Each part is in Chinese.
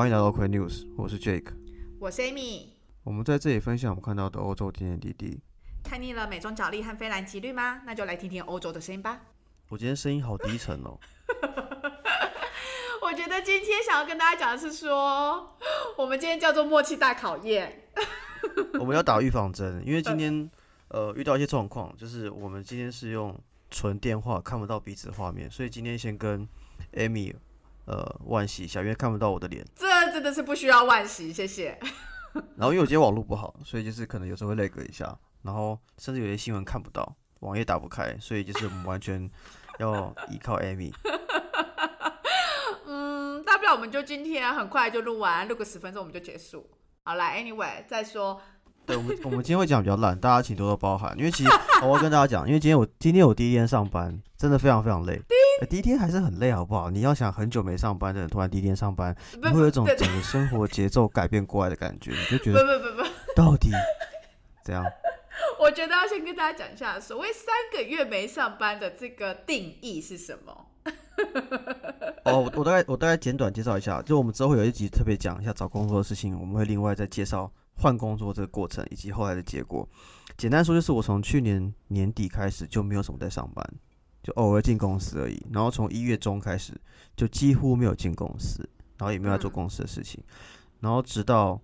欢迎来到 Quick News，我是 Jake。我是 Amy。我们在这里分享我们看到的欧洲点点滴滴。看腻了美中角力和菲兰奇律吗？那就来听听欧洲的声音吧。我今天声音好低沉哦。我觉得今天想要跟大家讲的是说，我们今天叫做默契大考验。我们要打预防针，因为今天 呃遇到一些状况，就是我们今天是用纯电话，看不到彼此画面，所以今天先跟 Amy 呃万喜一下，因为看不到我的脸。这真的是不需要万喜，谢谢。然后因为我今天网络不好，所以就是可能有时候会 lag 一下，然后甚至有些新闻看不到，网页打不开，所以就是我们完全要依靠 Amy。嗯，大不了我们就今天很快就录完，录个十分钟我们就结束。好来，Anyway，再说。对，我们我们今天会讲比较烂，大家请多多包涵。因为其实我要跟大家讲，因为今天我今天我第一天上班，真的非常非常累。第一第一天还是很累，好不好？你要想很久没上班的人，突然第一天上班，你会有一种整个生活节奏改变过来的感觉，你就觉得不不不不，到底怎样？我觉得要先跟大家讲一下，所谓三个月没上班的这个定义是什么？哦，我大概我大概简短介绍一下，就我们之后会有一集特别讲一下找工作的事情，我们会另外再介绍换工作这个过程以及后来的结果。简单说就是我从去年年底开始就没有什么在上班，就偶尔进公司而已。然后从一月中开始就几乎没有进公司，然后也没有在做公司的事情，然后直到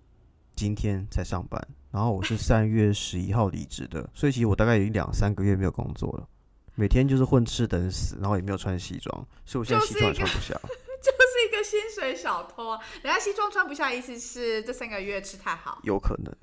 今天才上班。然后我是三月十一号离职的，所以其实我大概已经两三个月没有工作了。每天就是混吃等死，然后也没有穿西装，所以我现在西装也穿不下。就是一个薪水小偷啊！人家西装穿不下，意思是这三个月吃太好。有可能。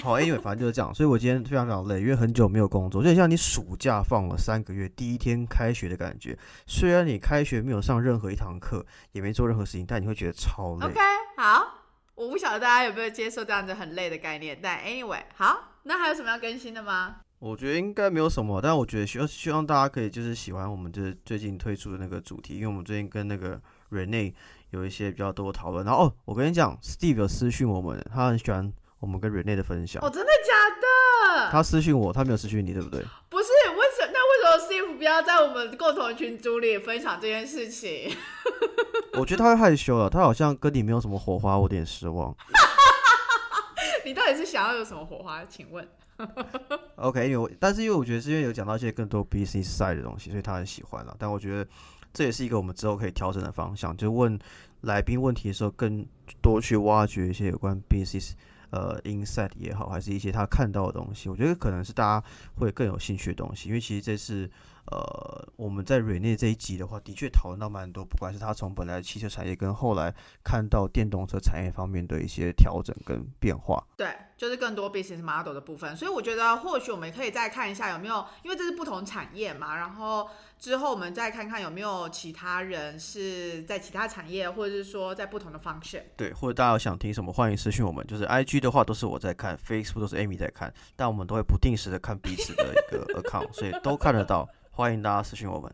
好，Anyway，反正就是这样。所以我今天非常非常累，因为很久没有工作，就像你暑假放了三个月，第一天开学的感觉。虽然你开学没有上任何一堂课，也没做任何事情，但你会觉得超累。OK，好，我不晓得大家有没有接受这样子很累的概念，但 Anyway，好，那还有什么要更新的吗？我觉得应该没有什么，但我觉得希望希望大家可以就是喜欢我们就是最近推出的那个主题，因为我们最近跟那个 Rene 有一些比较多讨论。然后哦，我跟你讲，Steve 有私讯我们，他很喜欢我们跟 Rene 的分享。哦，真的假的？他私讯我，他没有私讯你，对不对？不是，为什那为什么 Steve 不要在我们共同群组里分享这件事情？我觉得他会害羞了，他好像跟你没有什么火花，我有点失望。你到底是想要有什么火花？请问？OK，因为但是因为我觉得是因为有讲到一些更多 business side 的东西，所以他很喜欢了。但我觉得这也是一个我们之后可以调整的方向，就问来宾问题的时候，更多去挖掘一些有关 business 呃，inside 也好，还是一些他看到的东西。我觉得可能是大家会更有兴趣的东西，因为其实这是。呃，我们在瑞内这一集的话，的确讨论到蛮多，不管是他从本来汽车产业跟后来看到电动车产业方面的一些调整跟变化。对，就是更多 business model 的部分。所以我觉得或许我们可以再看一下有没有，因为这是不同产业嘛。然后之后我们再看看有没有其他人是在其他产业，或者是说在不同的 function。对，或者大家有想听什么，欢迎私讯我们。就是 IG 的话都是我在看，Facebook 都是 Amy 在看，但我们都会不定时的看彼此的一个 account，所以都看得到。欢迎大家私信我们。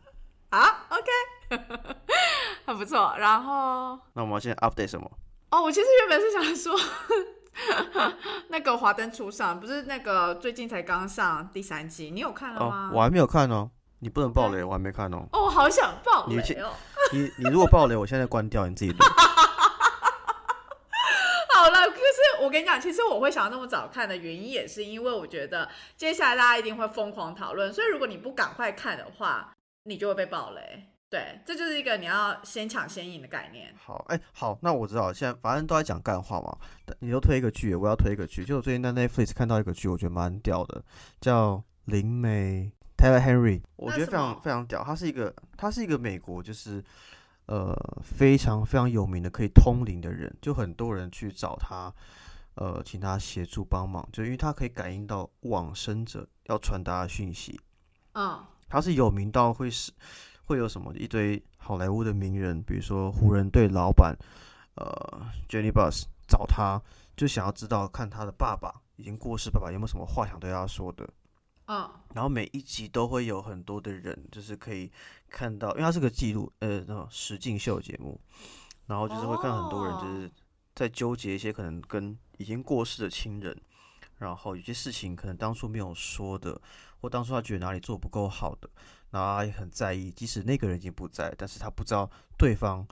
好，OK，很不错。然后，那我们现在 update 什么？哦，我其实原本是想说，那个《华灯初上》不是那个最近才刚上第三季，你有看了吗？我还没有看哦，你不能爆雷，我还没看哦。哦，我好想爆雷哦！你你如果爆雷，我现在关掉，你自己录。好了，可是我跟你讲，其实我会想要那么早看的原因，也是因为我觉得接下来大家一定会疯狂讨论，所以如果你不赶快看的话，你就会被暴雷。对，这就是一个你要先抢先赢的概念。好，哎，好，那我知道，现在反正都在讲干话嘛。你都推一个剧，我要推一个剧。就我最近在 Netflix 看到一个剧，我觉得蛮屌的，叫灵媒 Taylor Henry，我觉得非常非常屌。他是一个，他是一个美国，就是。呃，非常非常有名的可以通灵的人，就很多人去找他，呃，请他协助帮忙，就因为他可以感应到往生者要传达的讯息。嗯，他是有名到会是会有什么一堆好莱坞的名人，比如说湖人队老板，呃，Jenny Bus 找他，就想要知道看他的爸爸已经过世，爸爸有没有什么话想对他说的。嗯，然后每一集都会有很多的人，就是可以看到，因为它是个记录，呃，那种实境秀节目，然后就是会看很多人就是在纠结一些可能跟已经过世的亲人，然后有些事情可能当初没有说的，或当初他觉得哪里做不够好的，然后他也很在意，即使那个人已经不在，但是他不知道对方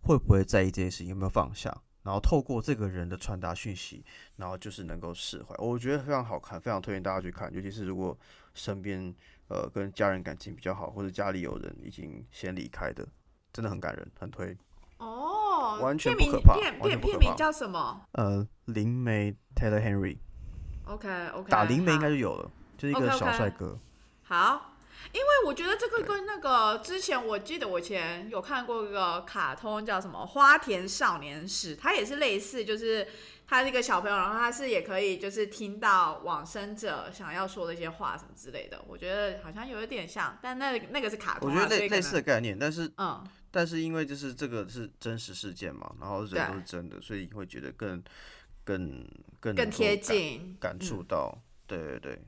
会不会在意这些事情，有没有放下，然后透过这个人的传达讯息，然后就是能够释怀。我觉得非常好看，非常推荐大家去看，尤其是如果身边呃跟家人感情比较好，或者家里有人已经先离开的，真的很感人，很推。哦，完全片名不可怕片片名叫什么呃，灵媒 Taylor Henry？OK OK，打灵媒应该就有了，就是一个小帅哥。好，因为我觉得这个跟那个之前我记得我以前有看过一个卡通叫什么《花田少年史》，它也是类似，就是他是一个小朋友，然后他是也可以就是听到往生者想要说的一些话什么之类的，我觉得好像有一点像，但那那个是卡通，我觉得类类似的概念，但是嗯。但是因为就是这个是真实事件嘛，然后人都是真的，所以会觉得更更更更贴近。感触到。对对对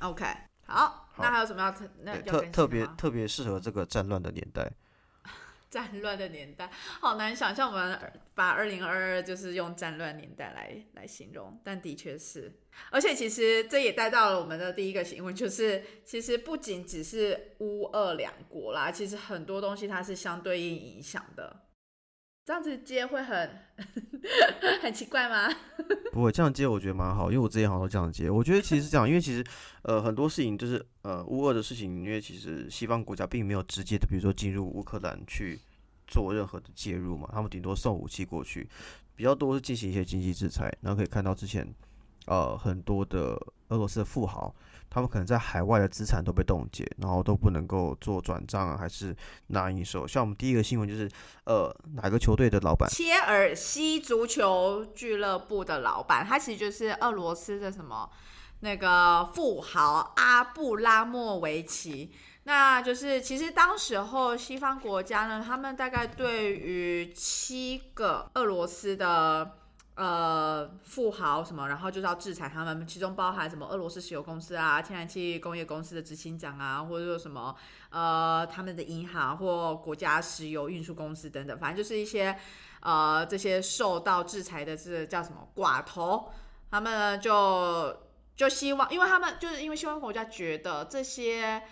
，OK，好，那还有什么要特那要特特别特别适合这个战乱的年代。战乱的年代，好难想象我们把二零二二就是用战乱年代来来形容，但的确是，而且其实这也带到了我们的第一个新闻，就是其实不仅只是乌俄两国啦，其实很多东西它是相对应影响的。这样子接会很 很奇怪吗？不会这样接，我觉得蛮好，因为我之前好像都这样接。我觉得其实是这样，因为其实呃很多事情就是呃乌俄的事情，因为其实西方国家并没有直接的，比如说进入乌克兰去做任何的介入嘛，他们顶多送武器过去，比较多是进行一些经济制裁。然后可以看到之前呃很多的俄罗斯的富豪，他们可能在海外的资产都被冻结，然后都不能够做转账啊，还是拿应收。像我们第一个新闻就是呃哪个球队的老板切尔西足球俱乐部的老板，他其实就是俄罗斯的什么那个富豪阿布拉莫维奇。那就是其实当时候西方国家呢，他们大概对于七个俄罗斯的。呃，富豪什么，然后就是要制裁他们，其中包含什么俄罗斯石油公司啊、天然气工业公司的执行长啊，或者说什么呃他们的银行或国家石油运输公司等等，反正就是一些呃这些受到制裁的这叫什么寡头，他们呢就就希望，因为他们就是因为西方国家觉得这些。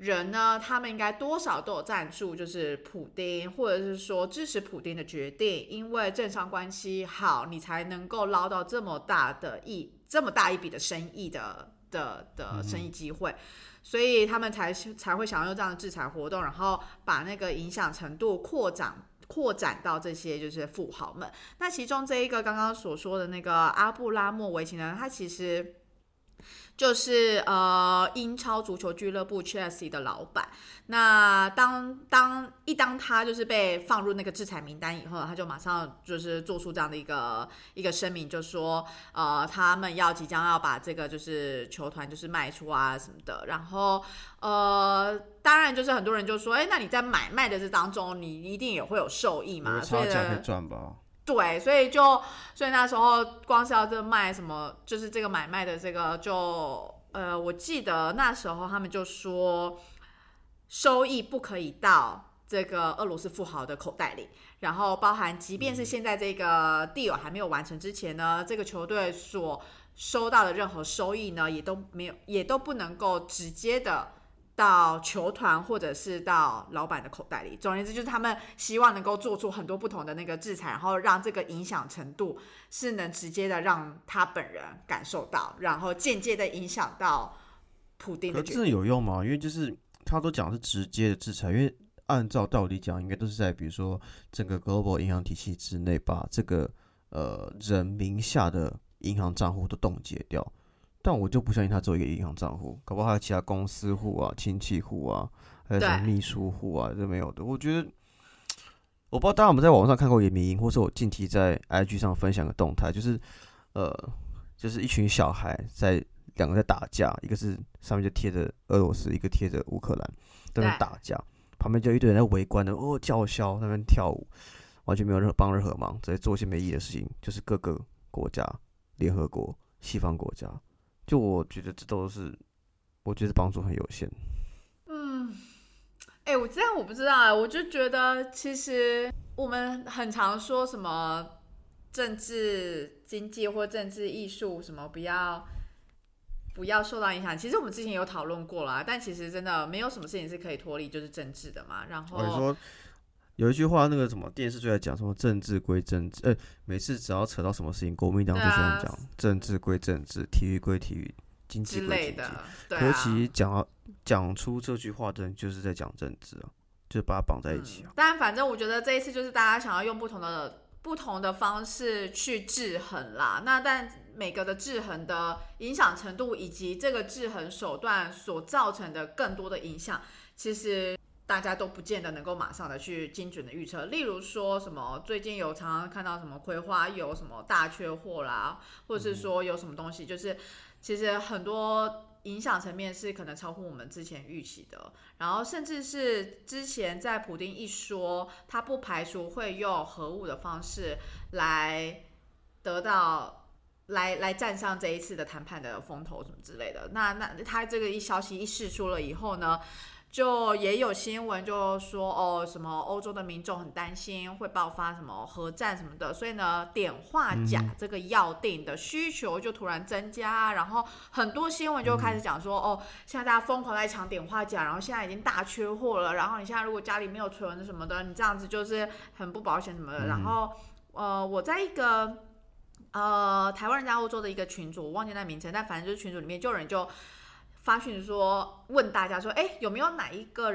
人呢，他们应该多少都有赞助，就是普丁，或者是说支持普丁的决定，因为政商关系好，你才能够捞到这么大的一这么大一笔的生意的的的生意机会，所以他们才才会想要用这样的制裁活动，然后把那个影响程度扩展扩展到这些就是富豪们。那其中这一个刚刚所说的那个阿布拉莫维奇呢，他其实。就是呃英超足球俱乐部 Chelsea 的老板。那当当一当他就是被放入那个制裁名单以后，他就马上就是做出这样的一个一个声明，就说呃他们要即将要把这个就是球团就是卖出啊什么的。然后呃当然就是很多人就说，哎，那你在买卖的这当中，你一定也会有受益嘛，所以赚吧？对，所以就所以那时候光是要这卖什么，就是这个买卖的这个就呃，我记得那时候他们就说收益不可以到这个俄罗斯富豪的口袋里，然后包含即便是现在这个 deal 还没有完成之前呢，这个球队所收到的任何收益呢，也都没有，也都不能够直接的。到球团或者是到老板的口袋里，总而言之，就是他们希望能够做出很多不同的那个制裁，然后让这个影响程度是能直接的让他本人感受到，然后间接的影响到普丁的决定。可是真的有用吗？因为就是他都讲是直接的制裁，因为按照道理讲，应该都是在比如说整个 global 银行体系之内，把这个呃人名下的银行账户都冻结掉。但我就不相信他只有一个银行账户，搞不好还有其他公司户啊、亲戚户啊，还有什么秘书户啊，这没有的。我觉得，我不知道大家有没有在网上看过一个迷因，或是我近期在 IG 上分享的动态，就是呃，就是一群小孩在两个在打架，一个是上面就贴着俄罗斯，一个贴着乌克兰，在那打架，旁边就一堆人在围观的哦叫嚣，那边跳舞，完全没有任何帮任何忙，直接做一些没意义的事情，就是各个国家、联合国、西方国家。就我觉得这都是，我觉得帮助很有限。嗯，哎、我这样我不知道啊，我就觉得其实我们很常说什么政治经济或政治艺术什么不要不要受到影响。其实我们之前有讨论过啦，但其实真的没有什么事情是可以脱离就是政治的嘛。然后有一句话，那个什么电视就在讲什么政治归政治，呃，每次只要扯到什么事情，国民党就喜欢讲政治归政治，体育归体育，经济归经济。对可是其实讲到讲出这句话的人，就是在讲政治啊，就把它绑在一起啊。但反正我觉得这一次就是大家想要用不同的不同的方式去制衡啦。那但每个的制衡的影响程度，以及这个制衡手段所造成的更多的影响，其实。大家都不见得能够马上的去精准的预测，例如说什么最近有常常看到什么葵花有什么大缺货啦，或者是说有什么东西，就是其实很多影响层面是可能超乎我们之前预期的，然后甚至是之前在普丁一说，他不排除会用核武的方式来得到来来站上这一次的谈判的风头什么之类的，那那他这个一消息一释出了以后呢？就也有新闻就说哦，什么欧洲的民众很担心会爆发什么核战什么的，所以呢，碘化钾这个药定的需求就突然增加，然后很多新闻就开始讲说哦，现在大家疯狂在抢碘化钾，然后现在已经大缺货了，然后你现在如果家里没有存什么的，你这样子就是很不保险什么的。然后呃，我在一个呃台湾人在欧洲的一个群组，我忘记那名称，但反正就是群组里面就有人就。发讯说问大家说，哎，有没有哪一个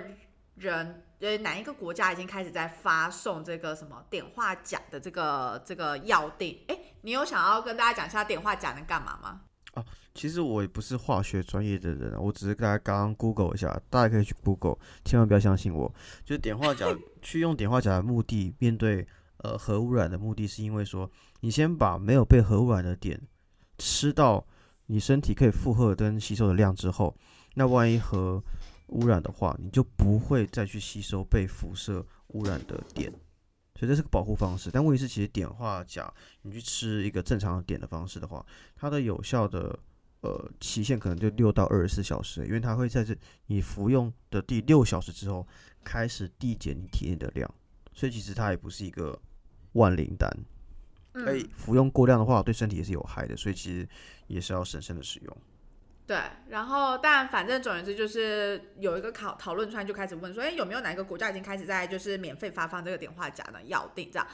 人，呃，哪一个国家已经开始在发送这个什么碘化钾的这个这个药定？哎，你有想要跟大家讲一下碘化钾能干嘛吗？哦，其实我也不是化学专业的人，我只是大家刚刚 Google 一下，大家可以去 Google，千万不要相信我。就是碘化钾去用碘化钾的目的，面对呃核污染的目的，是因为说你先把没有被核污染的碘吃到。你身体可以负荷跟吸收的量之后，那万一核污染的话，你就不会再去吸收被辐射污染的碘，所以这是个保护方式。但问题是，其实碘化钾，你去吃一个正常的碘的方式的话，它的有效的呃期限可能就六到二十四小时，因为它会在这你服用的第六小时之后开始递减你体内的量，所以其实它也不是一个万灵丹。可以服用过量的话，对身体也是有害的，所以其实也是要审慎的使用。对，然后但反正总而言之，就是有一个讨讨论出来，就开始问说，哎，有没有哪一个国家已经开始在就是免费发放这个碘化钾呢？要定这样？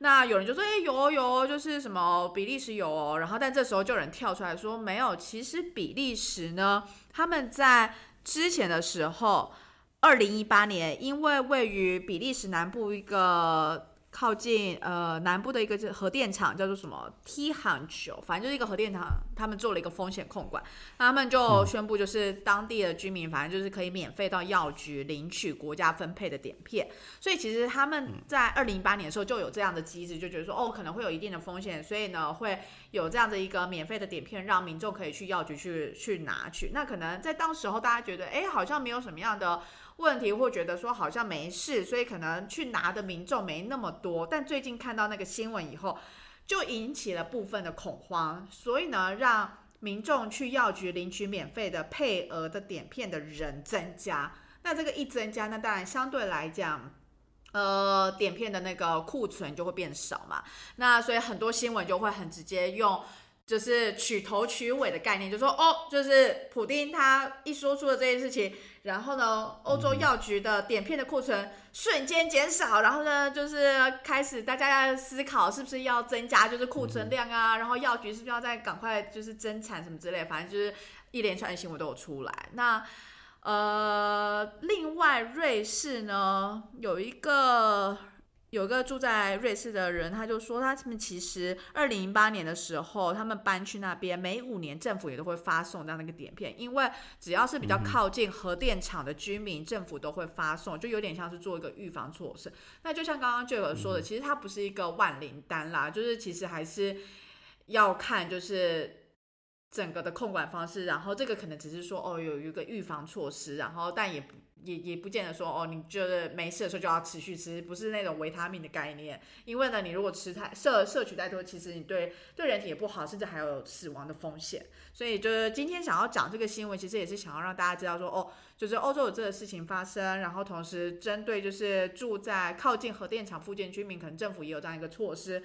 那有人就说，哎，有有，就是什么比利时有哦。然后但这时候就有人跳出来说，没有，其实比利时呢，他们在之前的时候，二零一八年，因为位于比利时南部一个。靠近呃南部的一个核电厂叫做什么 T 杭球，反正就是一个核电厂，他们做了一个风险控管，他们就宣布就是当地的居民，反正就是可以免费到药局领取国家分配的碘片。所以其实他们在二零一八年的时候就有这样的机制，就觉得说哦可能会有一定的风险，所以呢会有这样的一个免费的碘片，让民众可以去药局去去拿取。那可能在当时候大家觉得哎好像没有什么样的。问题会觉得说好像没事，所以可能去拿的民众没那么多。但最近看到那个新闻以后，就引起了部分的恐慌，所以呢，让民众去药局领取免费的配额的碘片的人增加。那这个一增加，那当然相对来讲，呃，碘片的那个库存就会变少嘛。那所以很多新闻就会很直接用。就是取头取尾的概念，就说哦，就是普丁他一说出了这件事情，然后呢，欧洲药局的碘片的库存瞬间减少，然后呢，就是开始大家要思考是不是要增加就是库存量啊，然后药局是不是要再赶快就是增产什么之类，反正就是一连串的新闻都有出来。那呃，另外瑞士呢有一个。有个住在瑞士的人，他就说，他们其实二零零八年的时候，他们搬去那边，每五年政府也都会发送这样的一个碘片，因为只要是比较靠近核电厂的居民，政府都会发送，就有点像是做一个预防措施。那就像刚刚就有说的，其实它不是一个万灵丹啦，就是其实还是要看就是整个的控管方式，然后这个可能只是说哦有一个预防措施，然后但也不。也也不见得说哦，你觉得没事的时候就要持续吃，不是那种维他命的概念。因为呢，你如果吃太摄摄取太多，其实你对对人体也不好，甚至还有死亡的风险。所以就是今天想要讲这个新闻，其实也是想要让大家知道说哦，就是欧洲有这个事情发生，然后同时针对就是住在靠近核电厂附近居民，可能政府也有这样一个措施，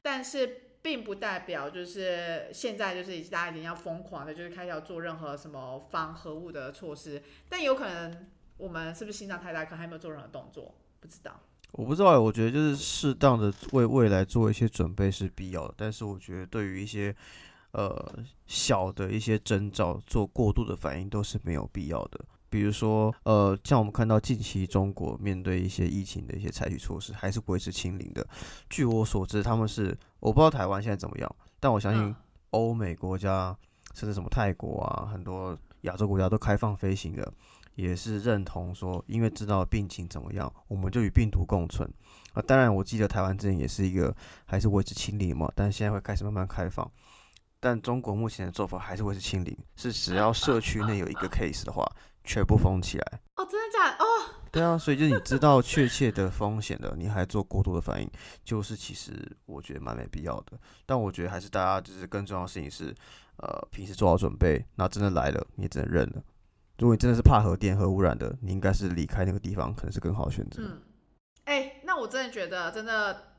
但是并不代表就是现在就是大家一定要疯狂的，就是开始要做任何什么防核物的措施，但有可能。我们是不是心脏太大，可能还没有做任何动作？不知道。我不知道，我觉得就是适当的为未来做一些准备是必要的，但是我觉得对于一些呃小的一些征兆做过度的反应都是没有必要的。比如说，呃，像我们看到近期中国面对一些疫情的一些采取措施，还是维持清零的。据我所知，他们是我不知道台湾现在怎么样，但我相信欧美国家甚至什么泰国啊，很多亚洲国家都开放飞行的。也是认同说，因为知道病情怎么样，我们就与病毒共存啊。当然，我记得台湾之前也是一个还是维持清零嘛，但是现在会开始慢慢开放。但中国目前的做法还是维持清零，是只要社区内有一个 case 的话，全部封起来。哦，真的假的？哦，对啊，所以就是你知道确切的风险的，你还做过度的反应，就是其实我觉得蛮没必要的。但我觉得还是大家就是更重要的事情是，呃，平时做好准备，那真的来了，你也只能认了。如果你真的是怕核电、核污染的，你应该是离开那个地方，可能是更好的选择。嗯，哎，那我真的觉得，真的。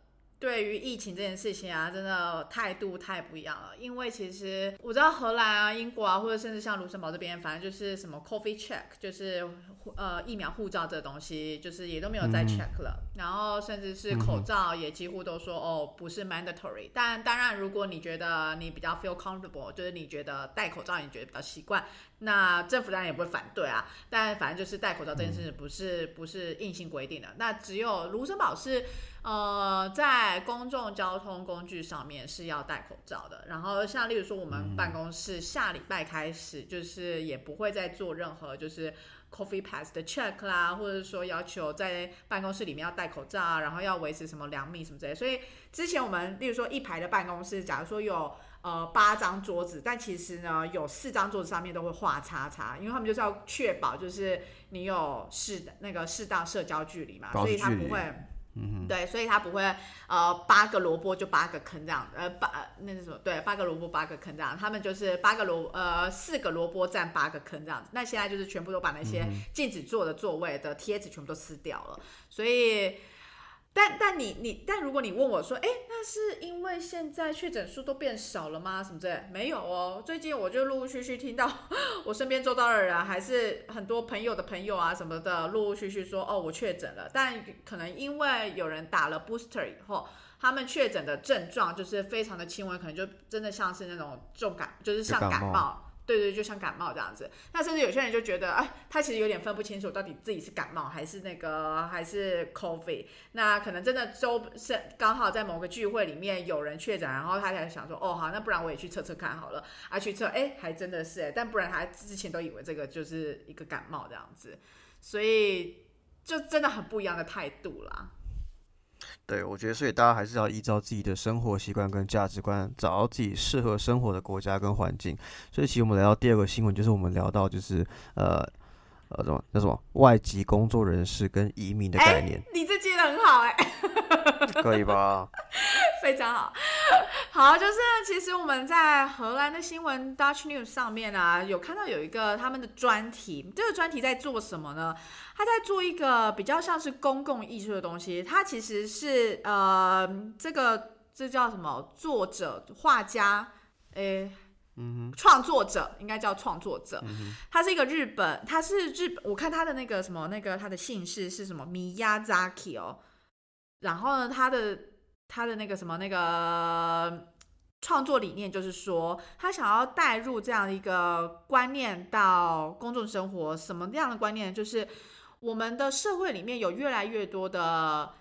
对于疫情这件事情啊，真的态度太不一样了。因为其实我知道荷兰啊、英国啊，或者甚至像卢森堡这边，反正就是什么 coffee check，就是呃疫苗护照这东西，就是也都没有再 check 了。然后甚至是口罩也几乎都说哦不是 mandatory。但当然，如果你觉得你比较 feel comfortable，就是你觉得戴口罩你觉得比较习惯，那政府当然也不会反对啊。但反正就是戴口罩这件事不是不是硬性规定的。那只有卢森堡是。呃，在公众交通工具上面是要戴口罩的。然后像例如说，我们办公室下礼拜开始就是也不会再做任何就是 coffee pass 的 check 啦，或者说要求在办公室里面要戴口罩啊，然后要维持什么两米什么之类。所以之前我们例如说一排的办公室，假如说有呃八张桌子，但其实呢有四张桌子上面都会画叉叉，因为他们就是要确保就是你有适那个适当社交距离嘛，所以他不会。嗯对，所以他不会呃八个萝卜就八个坑这样，呃八那是什么？对，八个萝卜八个坑这样，他们就是八个萝呃四个萝卜占八个坑这样子。那现在就是全部都把那些禁止坐的座位的贴纸全部都撕掉了，所以。但但你你但如果你问我说，哎，那是因为现在确诊数都变少了吗？什么之类？没有哦，最近我就陆陆续续听到我身边周遭的人，还是很多朋友的朋友啊什么的，陆陆续续说，哦，我确诊了。但可能因为有人打了 booster 以后，他们确诊的症状就是非常的轻微，可能就真的像是那种重感，就是像感冒。对对，就像感冒这样子。那甚至有些人就觉得，哎，他其实有点分不清楚到底自己是感冒还是那个还是 COVID。那可能真的周是刚好在某个聚会里面有人确诊，然后他才想说，哦好，那不然我也去测测看好了。啊去测，哎，还真的是哎，但不然他之前都以为这个就是一个感冒这样子，所以就真的很不一样的态度啦。对，我觉得，所以大家还是要依照自己的生活习惯跟价值观，找到自己适合生活的国家跟环境。所以，其实我们来到第二个新闻，就是我们聊到就是呃呃什么那什么外籍工作人士跟移民的概念。你这接的很好哎，可以吧？非常好，好，就是其实我们在荷兰的新闻 Dutch News 上面啊，有看到有一个他们的专题，这个专题在做什么呢？他在做一个比较像是公共艺术的东西，它其实是呃，这个这叫什么？作者、画家，诶，嗯哼，创作者应该叫创作者，他是一个日本，他是日本，我看他的那个什么那个他的姓氏是什么？Miyazaki 哦，然后呢，他的。他的那个什么那个创作理念，就是说他想要带入这样一个观念到公众生活。什么样的观念？就是我们的社会里面有越来越多的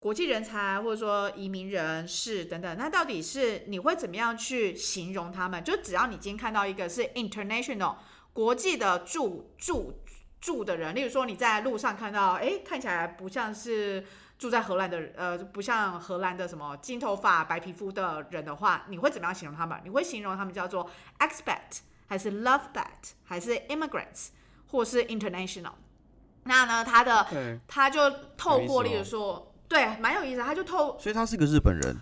国际人才，或者说移民人士等等。那到底是你会怎么样去形容他们？就只要你今天看到一个是 international 国际的住住住的人，例如说你在路上看到，哎，看起来不像是。住在荷兰的呃，不像荷兰的什么金头发、白皮肤的人的话，你会怎么样形容他们？你会形容他们叫做 expat，还是 lovebat，还是 immigrants，或是 international？那呢，他的他就透过，例如说，对，蛮有意思，他就透，所以他是个日本人。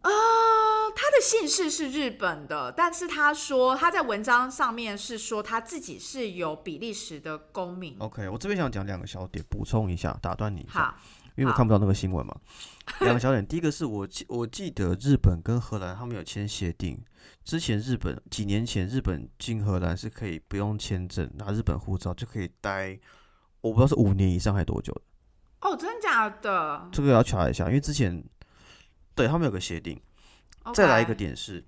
呃，他的姓氏是日本的，但是他说他在文章上面是说他自己是有比利时的公民。OK，我这边想讲两个小点，补充一下，打断你一下。好。因为我看不到那个新闻嘛，两个小点，第一个是我记我记得日本跟荷兰他们有签协定，之前日本几年前日本进荷兰是可以不用签证拿日本护照就可以待，我不知道是五年以上还是多久哦，真的假的？这个要查一下，因为之前对他们有个协定。再来一个点是，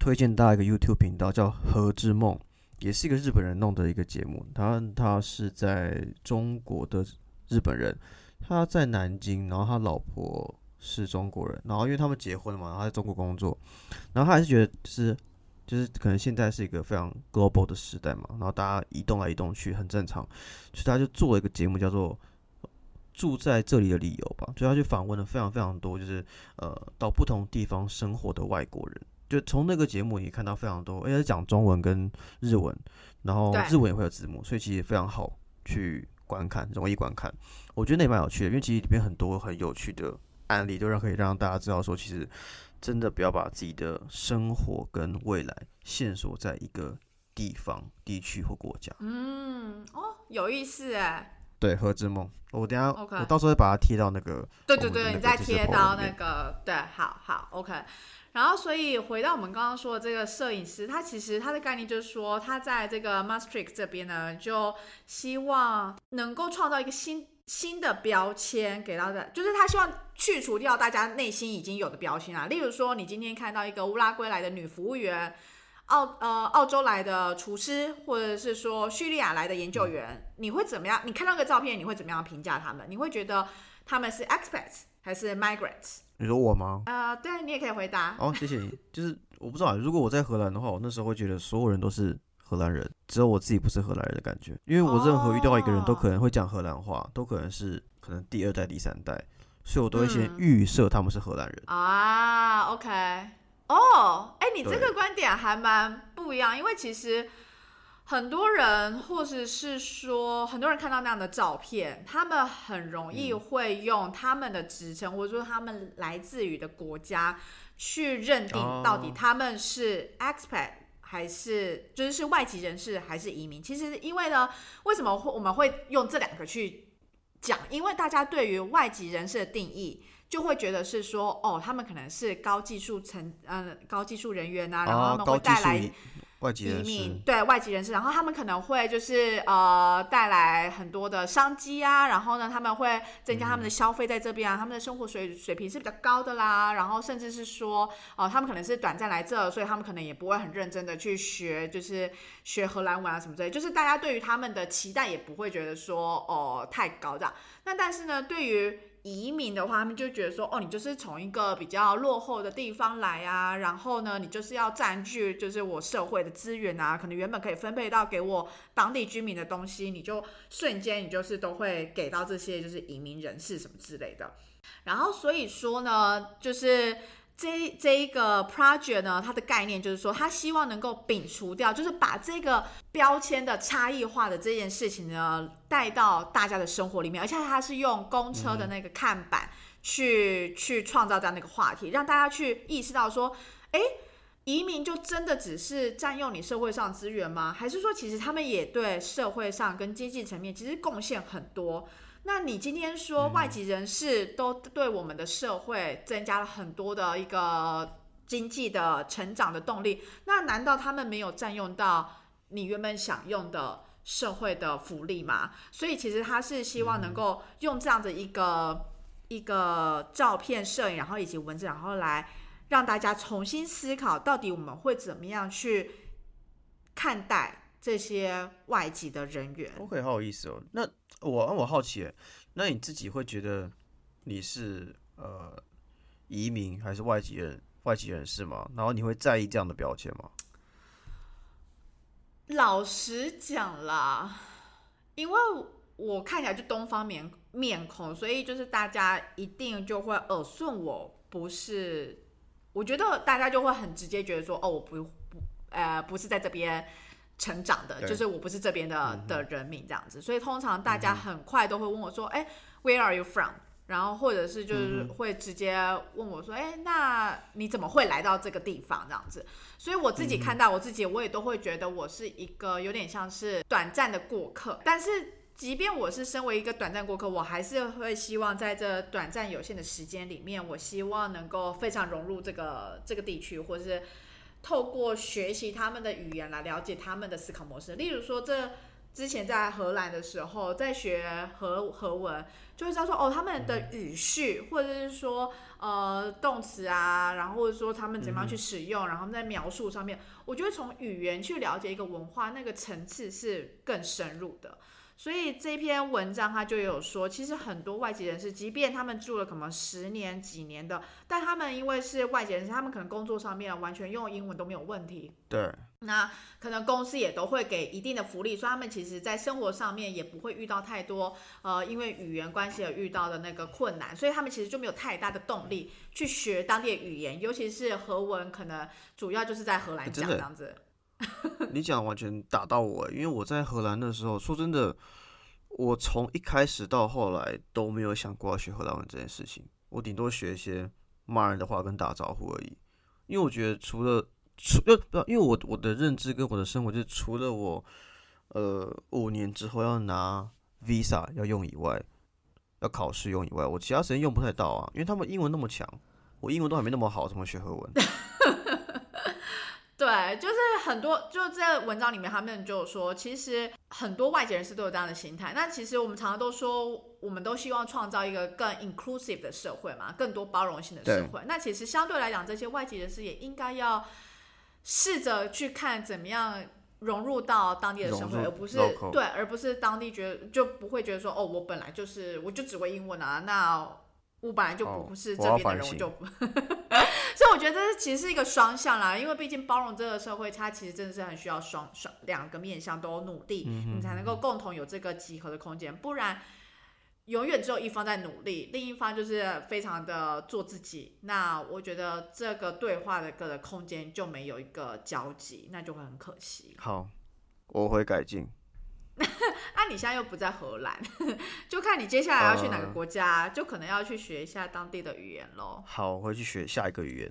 推荐大家一个 YouTube 频道叫《何之梦》，也是一个日本人弄的一个节目。他他是在中国的日本人，他在南京，然后他老婆是中国人，然后因为他们结婚了嘛，他在中国工作，然后他还是觉得就是就是可能现在是一个非常 global 的时代嘛，然后大家移动来移动去很正常，所以他就做了一个节目叫做。住在这里的理由吧，所以他去访问了非常非常多，就是呃到不同地方生活的外国人，就从那个节目你看到非常多，而且讲中文跟日文，然后日文也会有字幕，所以其实非常好去观看，容易观看。我觉得那也蛮有趣的，因为其实里面很多很有趣的案例，都让可以让大家知道说，其实真的不要把自己的生活跟未来限缩在一个地方、地区或国家。嗯，哦，有意思哎。对，何之梦，我等下我到时候会把它贴到那个。对对对，你再贴到那个，对，好好，OK。然后，所以回到我们刚刚说的这个摄影师，他其实他的概念就是说，他在这个 Mustrik 这边呢，就希望能够创造一个新新的标签给到的，就是他希望去除掉大家内心已经有的标签啊。例如说，你今天看到一个乌拉圭来的女服务员。澳呃，澳洲来的厨师，或者是说叙利亚来的研究员，你会怎么样？你看到个照片，你会怎么样评价他们？你会觉得他们是 expats 还是 migrants？你说我吗？呃，对，你也可以回答。哦，谢谢你。就是我不知道，如果我在荷兰的话，我那时候会觉得所有人都是荷兰人，只有我自己不是荷兰人的感觉。因为我任何遇到一个人都可能会讲荷兰话，都可能是可能第二代、第三代，所以我都会先预设他们是荷兰人。啊，OK。哦，哎，你这个观点还蛮不一样，因为其实很多人，或者是说很多人看到那样的照片，他们很容易会用他们的职称，或者说他们来自于的国家，去认定到底他们是 expat 还是就是是外籍人士还是移民。其实因为呢，为什么会我们会用这两个去讲？因为大家对于外籍人士的定义。就会觉得是说，哦，他们可能是高技术层，嗯，高技术人员啊，然后他们会带来移民，对外籍人士，然后他们可能会就是呃带来很多的商机啊，然后呢，他们会增加他们的消费在这边啊，他们的生活水水平是比较高的啦，然后甚至是说，哦，他们可能是短暂来这，所以他们可能也不会很认真的去学，就是学荷兰文啊什么之类，就是大家对于他们的期待也不会觉得说，哦，太高这样。那但是呢，对于移民的话，他们就觉得说，哦，你就是从一个比较落后的地方来啊，然后呢，你就是要占据就是我社会的资源啊，可能原本可以分配到给我当地居民的东西，你就瞬间你就是都会给到这些就是移民人士什么之类的。然后所以说呢，就是。这这一个 project 呢，它的概念就是说，他希望能够摒除掉，就是把这个标签的差异化的这件事情呢，带到大家的生活里面，而且他是用公车的那个看板去去创造这样的一个话题，让大家去意识到说，哎，移民就真的只是占用你社会上资源吗？还是说，其实他们也对社会上跟经济层面其实贡献很多？那你今天说外籍人士都对我们的社会增加了很多的一个经济的成长的动力，那难道他们没有占用到你原本享用的社会的福利吗？所以其实他是希望能够用这样的一个一个照片摄影，然后以及文字，然后来让大家重新思考，到底我们会怎么样去看待这些外籍的人员？OK，好有意思哦。那我我好奇，那你自己会觉得你是呃移民还是外籍人外籍人士吗？然后你会在意这样的标签吗？老实讲啦，因为我看起来就东方面面孔，所以就是大家一定就会耳顺我不是，我觉得大家就会很直接觉得说，哦，我不不呃不是在这边。成长的，就是我不是这边的的人民这样子，所以通常大家很快都会问我说：“哎，Where are you from？” 然后或者是就是会直接问我说：“哎，那你怎么会来到这个地方？”这样子，所以我自己看到我自己，我也都会觉得我是一个有点像是短暂的过客。但是，即便我是身为一个短暂过客，我还是会希望在这短暂有限的时间里面，我希望能够非常融入这个这个地区，或者是。透过学习他们的语言来了解他们的思考模式。例如说，这之前在荷兰的时候，在学荷荷文，就会知道说哦，他们的语序或者是说呃动词啊，然后或者说他们怎么样去使用，然后在描述上面，我觉得从语言去了解一个文化，那个层次是更深入的。所以这篇文章他就有说，其实很多外籍人士，即便他们住了可能十年、几年的，但他们因为是外籍人士，他们可能工作上面完全用英文都没有问题。对。那可能公司也都会给一定的福利，所以他们其实在生活上面也不会遇到太多呃，因为语言关系而遇到的那个困难，所以他们其实就没有太大的动力去学当地的语言，尤其是荷文，可能主要就是在荷兰讲这样子。你讲完全打到我，因为我在荷兰的时候，说真的，我从一开始到后来都没有想过要学荷兰文这件事情。我顶多学一些骂人的话跟打招呼而已。因为我觉得除了除不因为我我的认知跟我的生活，就是除了我呃五年之后要拿 visa 要用以外，要考试用以外，我其他时间用不太到啊。因为他们英文那么强，我英文都还没那么好，怎么学荷文？对，就是很多就在文章里面，他们就说，其实很多外籍人士都有这样的心态。那其实我们常常都说，我们都希望创造一个更 inclusive 的社会嘛，更多包容性的社会。那其实相对来讲，这些外籍人士也应该要试着去看怎么样融入到当地的社会，而不是对，而不是当地觉得就不会觉得说，哦，我本来就是我就只会英文啊，那我本来就不是这边的人，我就不。所以我觉得这其实是一个双向啦，因为毕竟包容这个社会，它其实真的是很需要双双两个面向都努力，你才能够共同有这个集合的空间。不然，永远只有一方在努力，另一方就是非常的做自己。那我觉得这个对话的个的空间就没有一个交集，那就会很可惜。好，我会改进。那 你现在又不在荷兰，就看你接下来要去哪个国家，就可能要去学一下当地的语言喽。好，我会去学下一个语言。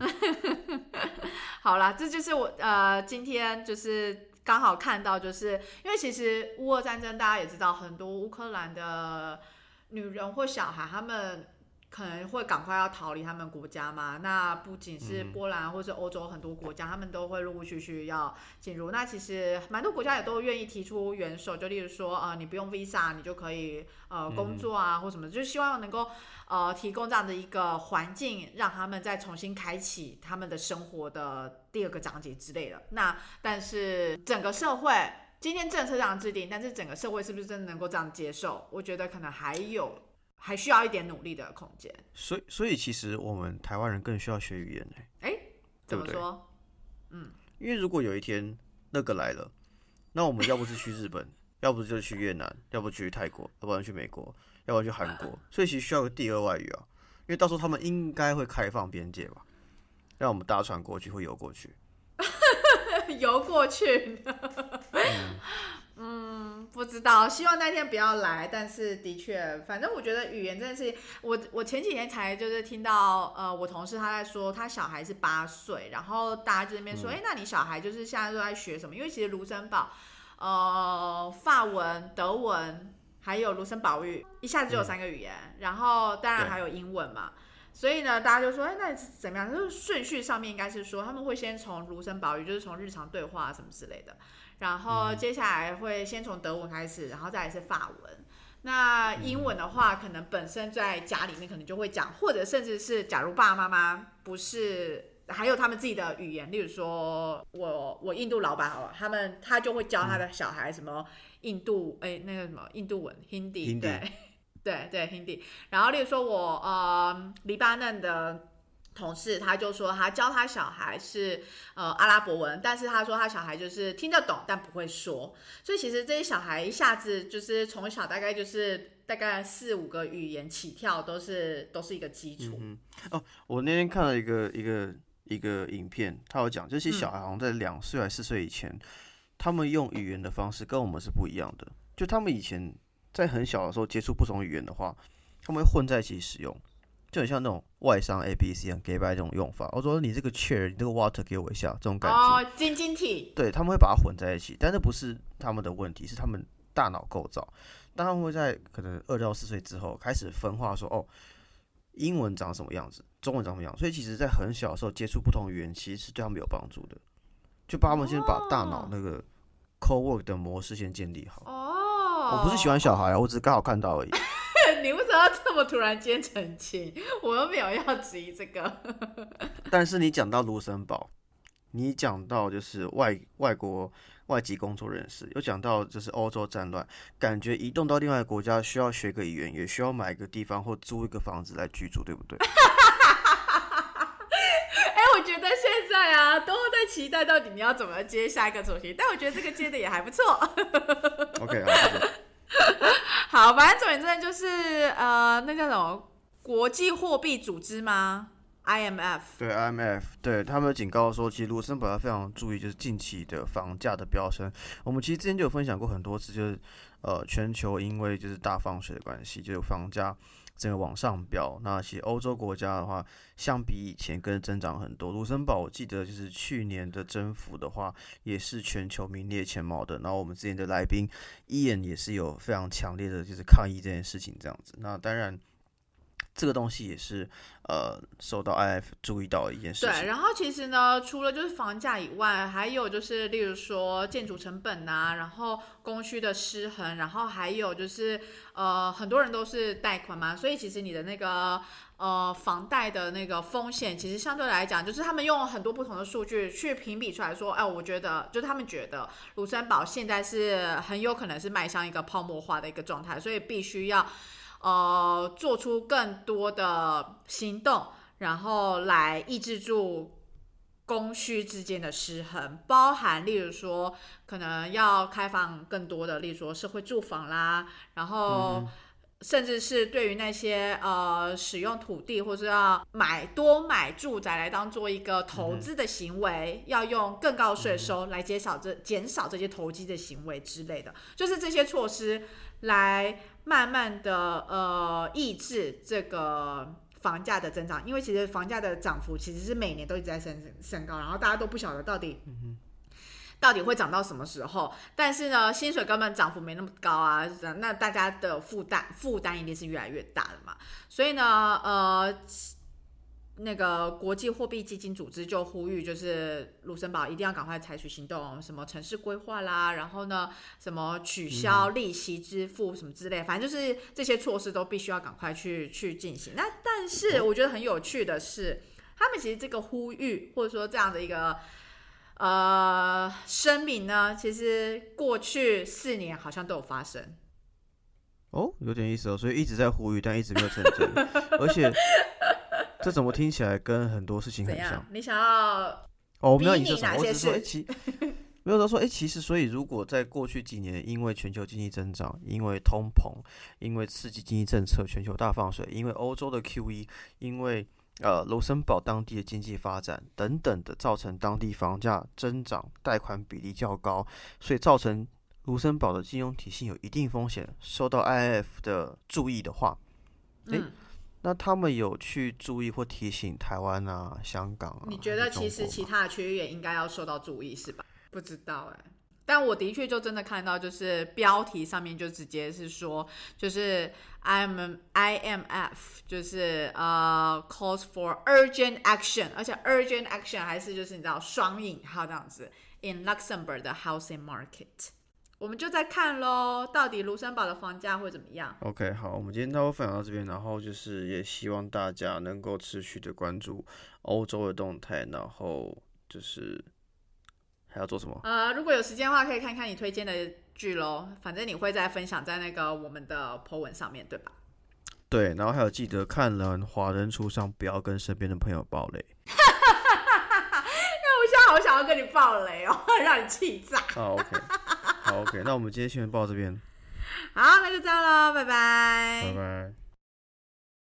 好啦，这就是我呃今天就是刚好看到，就是因为其实乌俄战争大家也知道，很多乌克兰的女人或小孩他们。可能会赶快要逃离他们国家嘛？那不仅是波兰或是欧洲很多国家，他们都会陆陆续续要进入。那其实蛮多国家也都愿意提出援手，就例如说，呃，你不用 visa，你就可以呃工作啊，或什么，就希望能够呃提供这样的一个环境，让他们再重新开启他们的生活的第二个章节之类的。那但是整个社会今天政策这样制定，但是整个社会是不是真的能够这样接受？我觉得可能还有。还需要一点努力的空间，所以所以其实我们台湾人更需要学语言呢。哎，怎么说？嗯，因为如果有一天那个来了，那我们要不是去日本，要不就是去越南，要不去泰国，要不然去美国，要不然去韩国，所以其实需要个第二外语啊。因为到时候他们应该会开放边界吧，让我们搭船过去，会游过去，游过去。嗯，不知道，希望那天不要来。但是的确，反正我觉得语言真的是我，我前几天才就是听到，呃，我同事他在说他小孩是八岁，然后大家就那边说，哎，那你小孩就是现在都在学什么？因为其实卢森堡，呃，法文、德文还有卢森堡语，一下子就有三个语言，然后当然还有英文嘛。所以呢，大家就说，哎，那怎么样？就是顺序上面应该是说，他们会先从卢森堡语，就是从日常对话什么之类的。然后接下来会先从德文开始，然后再来是法文。那英文的话，可能本身在家里面可能就会讲，或者甚至是假如爸爸妈妈不是，还有他们自己的语言，例如说我我印度老板好了，他们他就会教他的小孩什么印度哎那个什么印度文 Hindi 对对对 Hindi。然后例如说我呃黎巴嫩的。同事他就说他教他小孩是呃阿拉伯文，但是他说他小孩就是听得懂但不会说，所以其实这些小孩一下子就是从小大概就是大概四五个语言起跳都是都是一个基础。嗯哦，我那天看了一个一个一个影片，他有讲这些小孩好像在两岁还四岁以前，他们用语言的方式跟我们是不一样的。就他们以前在很小的时候接触不同语言的话，他们会混在一起使用。就很像那种外商 A B C 啊，give 这种用法。我说你这个 chair，你这个 water 给我一下，这种感觉。哦，晶晶体。对，他们会把它混在一起，但那不是他们的问题，是他们大脑构造。但他们会在可能二到四岁之后开始分化，说哦，英文长什么样子，中文长什么样。所以其实，在很小的时候接触不同语言，其实是对他们有帮助的。就帮他们先把大脑那个 co work 的模式先建立好。哦。我不是喜欢小孩啊，我只是刚好看到而已。你为什么要这么突然间澄清？我又没有要质疑这个。但是你讲到卢森堡，你讲到就是外外国外籍工作人士，又讲到就是欧洲战乱，感觉移动到另外一个国家需要学个语言，也需要买一个地方或租一个房子来居住，对不对？哎、我觉得现在啊，都在期待到底你要怎么接下一个主题，但我觉得这个接的也还不错。OK 好，谢谢好，反正总而言之就是呃，那叫什么国际货币组织吗？IMF。对 IMF，对他们警告说，其实卢森堡要非常注意，就是近期的房价的飙升。我们其实之前就有分享过很多次，就是呃，全球因为就是大放水的关系，就是房价这个往上飙。那其实欧洲国家的话，相比以前更增长很多。卢森堡我记得就是去年的增幅的话，也是全球名列前茅的。然后我们之前的来宾伊恩也是有非常强烈的就是抗议这件事情这样子。那当然。这个东西也是呃受到 IF 注意到的一件事情。对，然后其实呢，除了就是房价以外，还有就是例如说建筑成本呐、然后供需的失衡，然后还有就是呃，很多人都是贷款嘛，所以其实你的那个呃房贷的那个风险，其实相对来讲，就是他们用很多不同的数据去评比出来说，哎，我觉得就是他们觉得卢森堡现在是很有可能是迈向一个泡沫化的一个状态，所以必须要呃做出更多的行动。然后来抑制住供需之间的失衡，包含例如说可能要开放更多的，例如说社会住房啦，然后。甚至是对于那些呃使用土地或是要买多买住宅来当做一个投资的行为，要用更高税收来减少这减少这些投机的行为之类的，就是这些措施来慢慢的呃抑制这个房价的增长，因为其实房价的涨幅其实是每年都一直在升升高，然后大家都不晓得到底。到底会涨到什么时候？但是呢，薪水根本涨幅没那么高啊，那大家的负担负担一定是越来越大的嘛。所以呢，呃，那个国际货币基金组织就呼吁，就是卢森堡一定要赶快采取行动，什么城市规划啦，然后呢，什么取消利息支付什么之类，反正就是这些措施都必须要赶快去去进行。那但是我觉得很有趣的是，他们其实这个呼吁或者说这样的一个。呃，声明呢，其实过去四年好像都有发生。哦，有点意思哦，所以一直在呼吁，但一直没有成真，而且这怎么听起来跟很多事情很像？？你想要哦，我没有比拟影射什么，我只是说，哎、事其 没有他说，哎、其实所以如果在过去几年，因为全球经济增长，因为通膨，因为刺激经济政策，全球大放水，因为欧洲的 QE，因为呃卢森堡当地的经济发展等等的，造成当地房价增长，贷款比例较高，所以造成卢森堡的金融体系有一定风险，受到 IF 的注意的话，诶嗯，那他们有去注意或提醒台湾啊、香港啊？你觉得其实其他的区域也应该要受到注意是吧？不知道哎、但我的确就真的看到，就是标题上面就直接是说，就是 IM IMF 就是呃 calls for urgent action，而且 urgent action 还是就是你知道双引号这样子，in Luxembourg 的 housing market。我们就在看喽，到底卢森堡的房价会怎么样？OK，好，我们今天差不多分享到这边，然后就是也希望大家能够持续的关注欧洲的动态，然后就是还要做什么？呃，如果有时间的话，可以看看你推荐的剧喽。反正你会再分享在那个我们的 po 文上面对吧？对，然后还有记得看人华人出上，不要跟身边的朋友爆雷。那我现在好想要跟你爆雷哦，让你气炸。好，OK，好，OK，那我们今天新闻报到这边，好，那就这样喽，拜拜拜拜。